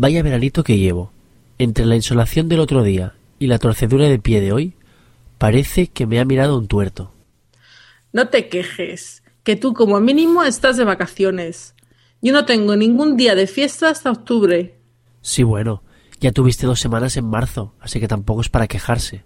Vaya veranito que llevo. Entre la insolación del otro día y la torcedura de pie de hoy, parece que me ha mirado un tuerto. No te quejes, que tú como mínimo estás de vacaciones. Yo no tengo ningún día de fiesta hasta octubre. Sí, bueno, ya tuviste dos semanas en marzo, así que tampoco es para quejarse.